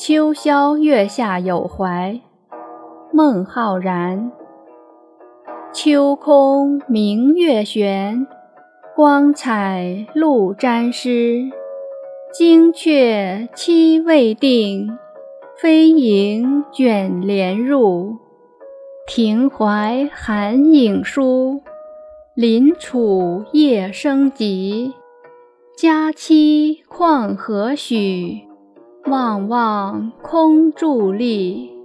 秋宵月下有怀，孟浩然。秋空明月悬，光彩露沾湿。惊鹊栖未定，飞萤卷帘入。庭怀寒影疏，临楚夜声急。佳期况何许？望望空伫立。